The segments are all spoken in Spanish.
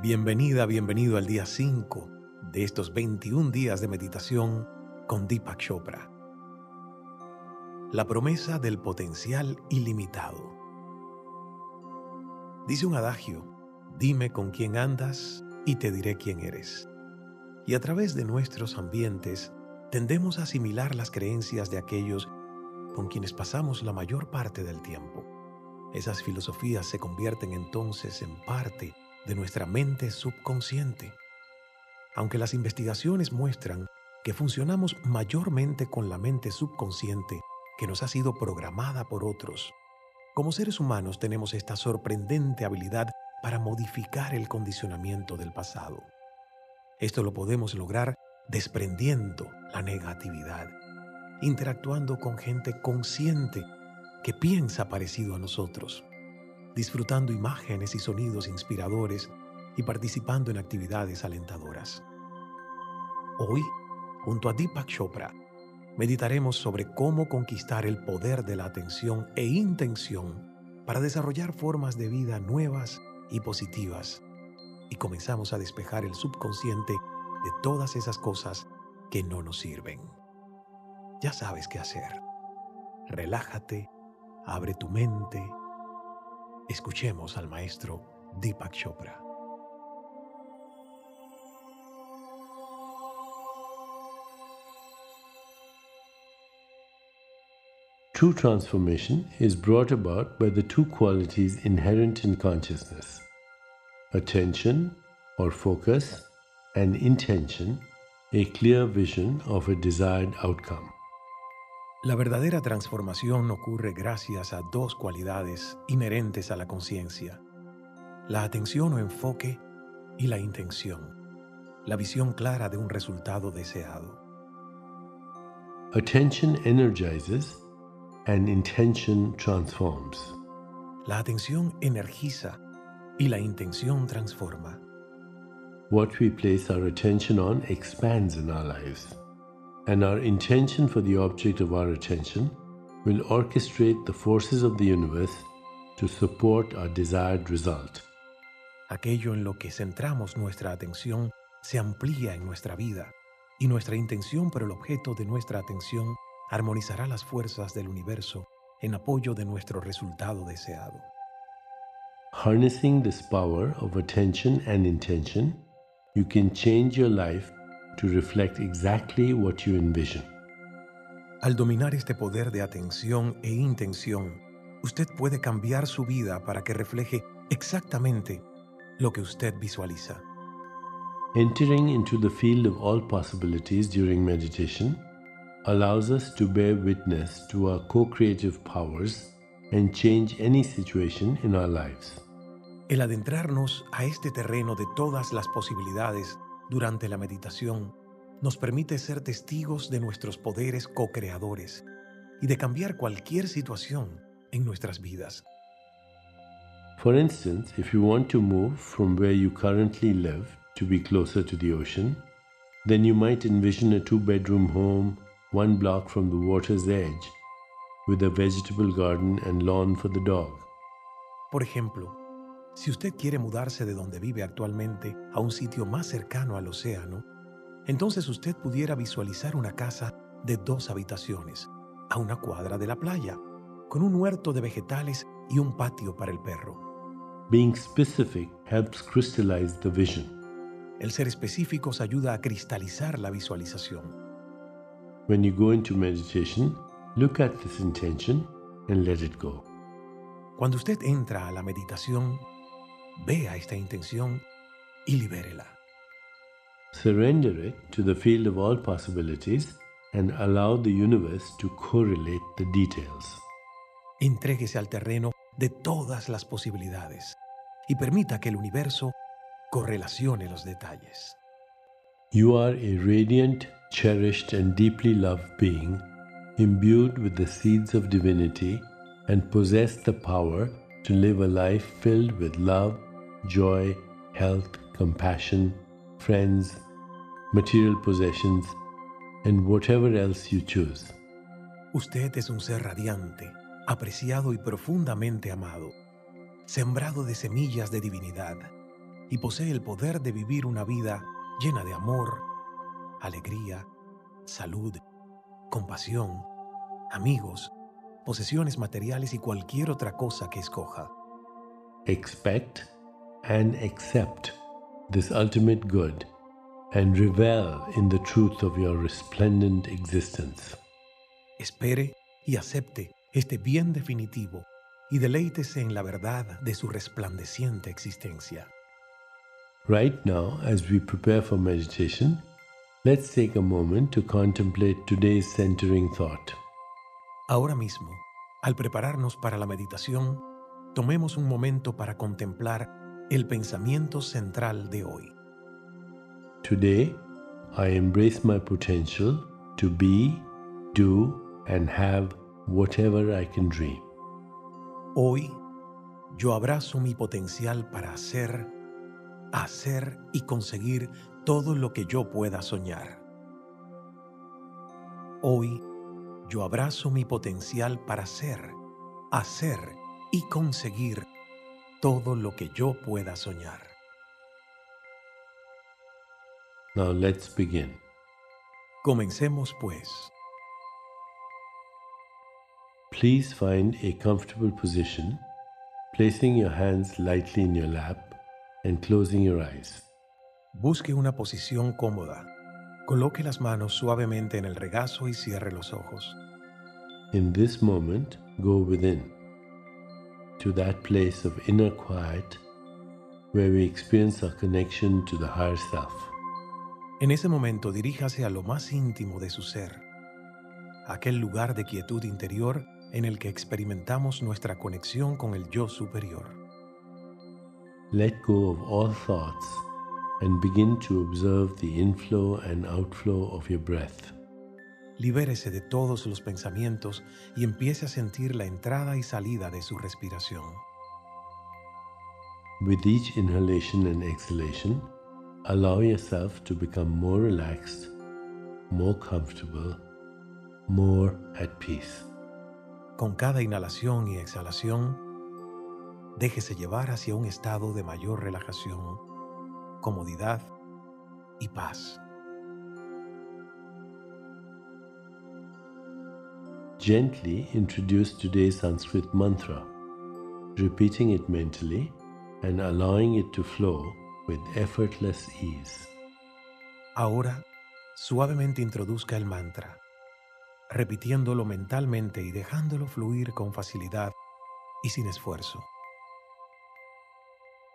Bienvenida, bienvenido al día 5 de estos 21 días de meditación con Deepak Chopra. La promesa del potencial ilimitado. Dice un adagio, dime con quién andas y te diré quién eres. Y a través de nuestros ambientes tendemos a asimilar las creencias de aquellos con quienes pasamos la mayor parte del tiempo. Esas filosofías se convierten entonces en parte de nuestra mente subconsciente. Aunque las investigaciones muestran que funcionamos mayormente con la mente subconsciente que nos ha sido programada por otros, como seres humanos tenemos esta sorprendente habilidad para modificar el condicionamiento del pasado. Esto lo podemos lograr desprendiendo la negatividad, interactuando con gente consciente que piensa parecido a nosotros disfrutando imágenes y sonidos inspiradores y participando en actividades alentadoras. Hoy, junto a Deepak Chopra, meditaremos sobre cómo conquistar el poder de la atención e intención para desarrollar formas de vida nuevas y positivas y comenzamos a despejar el subconsciente de todas esas cosas que no nos sirven. Ya sabes qué hacer. Relájate, abre tu mente, Escuchemos al maestro Deepak Chopra. True transformation is brought about by the two qualities inherent in consciousness attention or focus, and intention, a clear vision of a desired outcome. La verdadera transformación ocurre gracias a dos cualidades inherentes a la conciencia, la atención o enfoque y la intención, la visión clara de un resultado deseado. Attention energizes and intention transforms. La atención energiza y la intención transforma. What we place our attention on expands in our lives and our intention for the object of our attention will orchestrate the forces of the universe to support our desired result. Aquello en lo que centramos nuestra atención se amplía en nuestra vida y nuestra intención por el objeto de nuestra atención armonizará las fuerzas del universo en apoyo de nuestro resultado deseado. Harnessing this power of attention and intention, you can change your life to reflect exactly what you envision. Al dominar este poder de atención e intención, usted puede cambiar su vida para que refleje exactamente lo que usted visualiza. Entering into the field of all possibilities during meditation allows us to bear witness to our co-creative powers and change any situation in our lives. El adentrarnos a este terreno de todas las posibilidades durante la meditación nos permite ser testigos de nuestros poderes co-creadores y de cambiar cualquier situación en nuestras vidas. For instance, if you want to move from where you currently live to be closer to the ocean, then you might envision a two bedroom home one block from the water's edge with a vegetable garden and lawn for the dog. Por ejemplo, si usted quiere mudarse de donde vive actualmente a un sitio más cercano al océano, entonces usted pudiera visualizar una casa de dos habitaciones, a una cuadra de la playa, con un huerto de vegetales y un patio para el perro. Being specific helps crystallize the vision. El ser específicos ayuda a cristalizar la visualización. When you go into meditation, look at this intention and let it go. Cuando usted entra a la meditación, Vea esta intención y libérela. Surrender it to the field of all possibilities and allow the universe to correlate the details. Entréguese al terreno de todas las posibilidades y permita que el universo correlacione los detalles. You are a radiant, cherished, and deeply loved being, imbued with the seeds of divinity, and possess the power to live a life filled with love, joy, health, compassion, friends, material possessions, and whatever else you choose. Usted es un ser radiante, apreciado y profundamente amado. sembrado de semillas de divinidad, y posee el poder de vivir una vida llena de amor, alegría, salud, compasión, amigos, posesiones materiales y cualquier otra cosa que escoja. Expect and accept this ultimate good and revel in the truth of your resplendent existence. Espere y acepte este bien definitivo y deleítese en la verdad de su resplandeciente existencia. Right now, as we prepare for meditation, let's take a moment to contemplate today's centering thought. Ahora mismo, al prepararnos para la meditación, tomemos un momento para contemplar el pensamiento central de hoy. Today, I embrace my potential to be, do, and have whatever I can dream. Hoy, yo abrazo mi potencial para hacer, hacer y conseguir todo lo que yo pueda soñar. Hoy, yo abrazo mi potencial para ser, hacer y conseguir todo lo que yo pueda soñar. Now let's begin. Comencemos pues. Please find a comfortable position, placing your hands lightly in your lap and closing your eyes. Busque una posición cómoda. Coloque las manos suavemente en el regazo y cierre los ojos. In this moment, go within, to that place of inner quiet where we experience our connection to the higher self. En ese momento diríjase a lo más íntimo de su ser, aquel lugar de quietud interior en el que experimentamos nuestra conexión con el yo superior. Let go of all thoughts and begin to observe the inflow and outflow of your breath. Libérese de todos los pensamientos y empiece a sentir la entrada y salida de su respiración. With each inhalation and exhalation, allow yourself to become more relaxed, more comfortable, more at peace. Con cada inhalación y exhalación, déjese llevar hacia un estado de mayor relajación, comodidad y paz. Gently introduce today's Sanskrit mantra, repeating it mentally and allowing it to flow with effortless ease. Ahora, suavemente introduzca el mantra, repitiéndolo mentalmente y dejándolo fluir con facilidad y sin esfuerzo.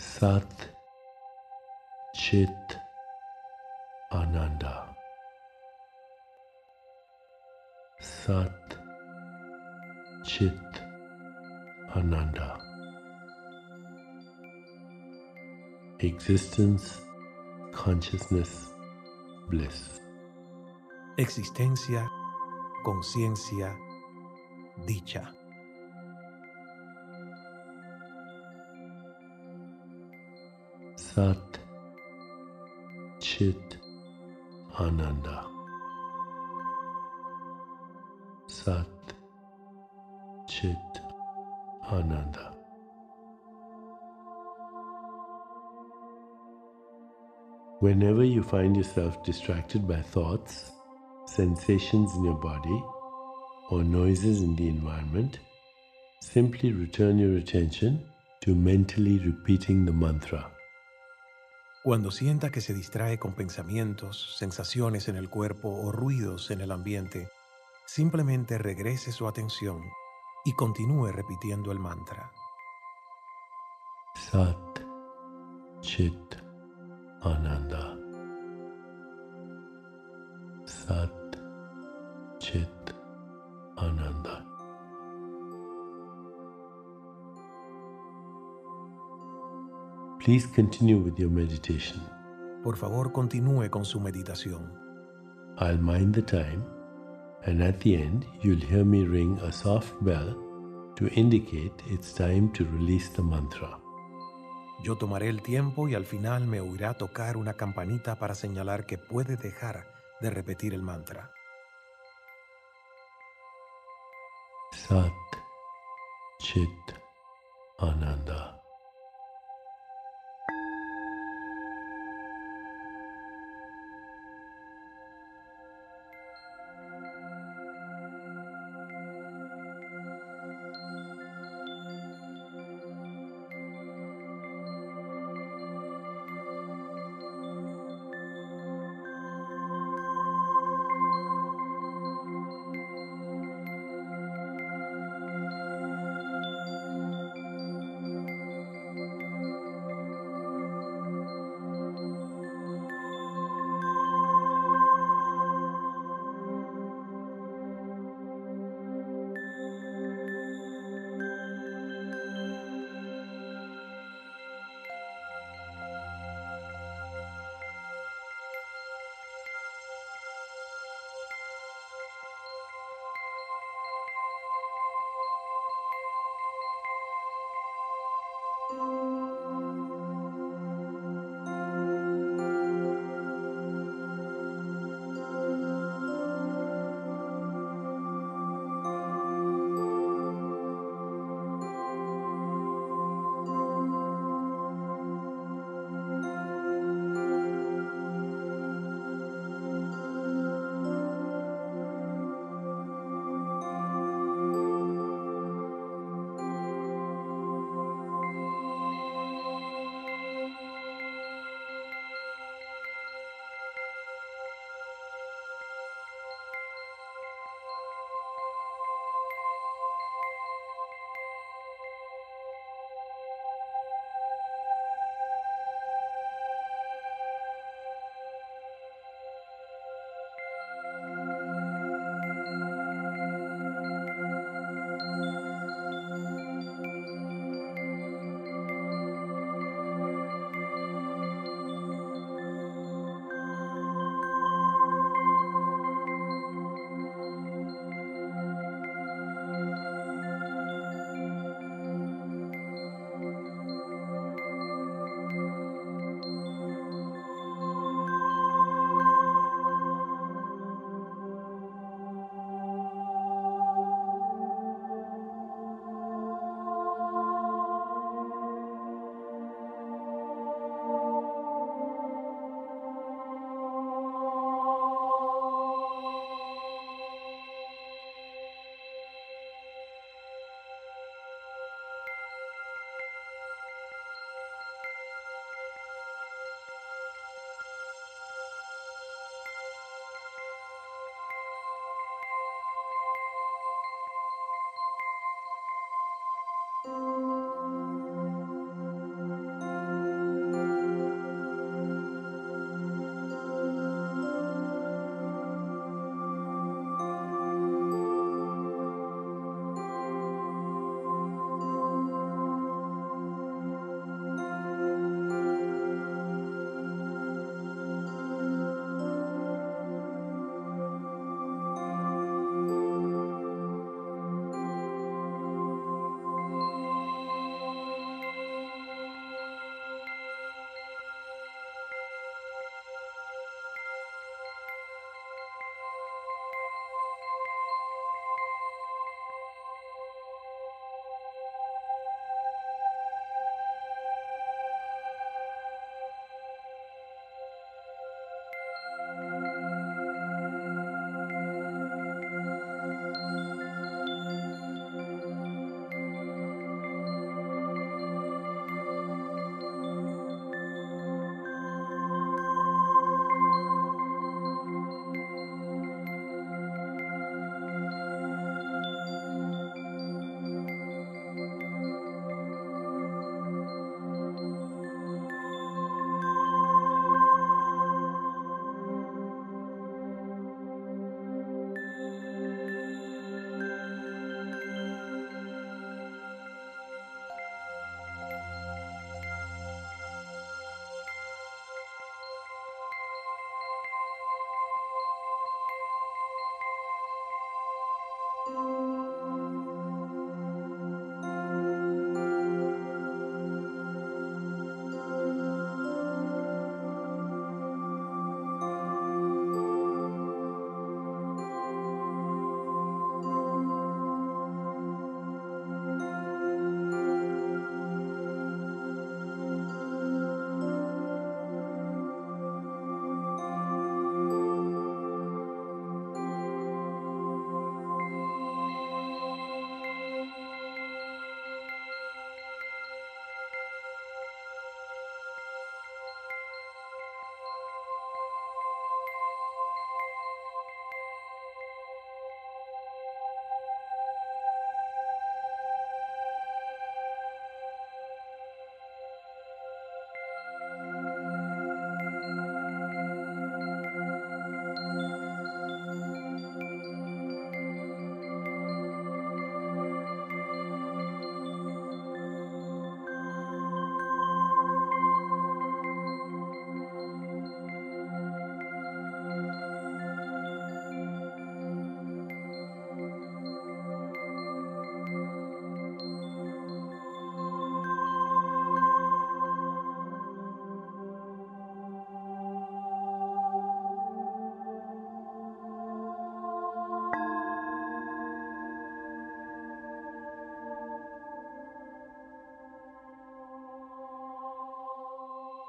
Sat Chit Ananda. Sat Chit Ananda. Existence, consciousness, bliss. Existencia, conciencia, dicha. Sat Chit Ananda. Sat Chit Ananda. Whenever you find yourself distracted by thoughts, sensations in your body, or noises in the environment, simply return your attention to mentally repeating the mantra. Cuando sienta que se distrae con pensamientos, sensaciones en el cuerpo o ruidos en el ambiente, simplemente regrese su atención y continúe repitiendo el mantra. Sat Chit Ananda. Sat Chit Ananda. Please continue with your meditation. Por favor, continúe con su meditación. I'll mind the time, and at the end, you'll hear me ring a soft bell to indicate it's time to release the mantra. Yo tomaré el tiempo y al final me oirá tocar una campanita para señalar que puede dejar de repetir el mantra. Sat Chit Ananda.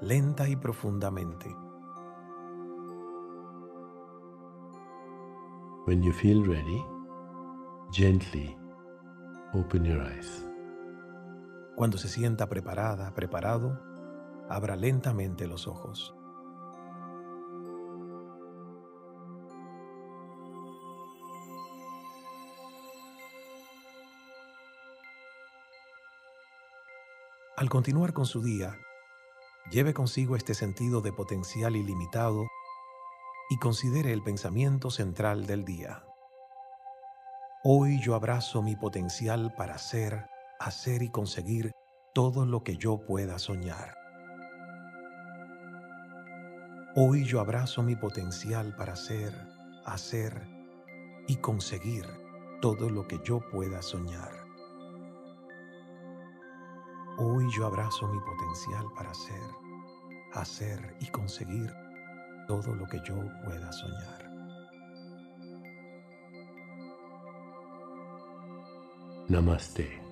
lenta y profundamente. When you feel ready, gently open your eyes. Cuando se sienta preparada, preparado, abra lentamente los ojos. Al continuar con su día, lleve consigo este sentido de potencial ilimitado y considere el pensamiento central del día. Hoy yo abrazo mi potencial para ser, hacer y conseguir todo lo que yo pueda soñar. Hoy yo abrazo mi potencial para ser, hacer y conseguir todo lo que yo pueda soñar. Hoy yo abrazo mi potencial para ser, hacer y conseguir todo lo que yo pueda soñar. Namaste.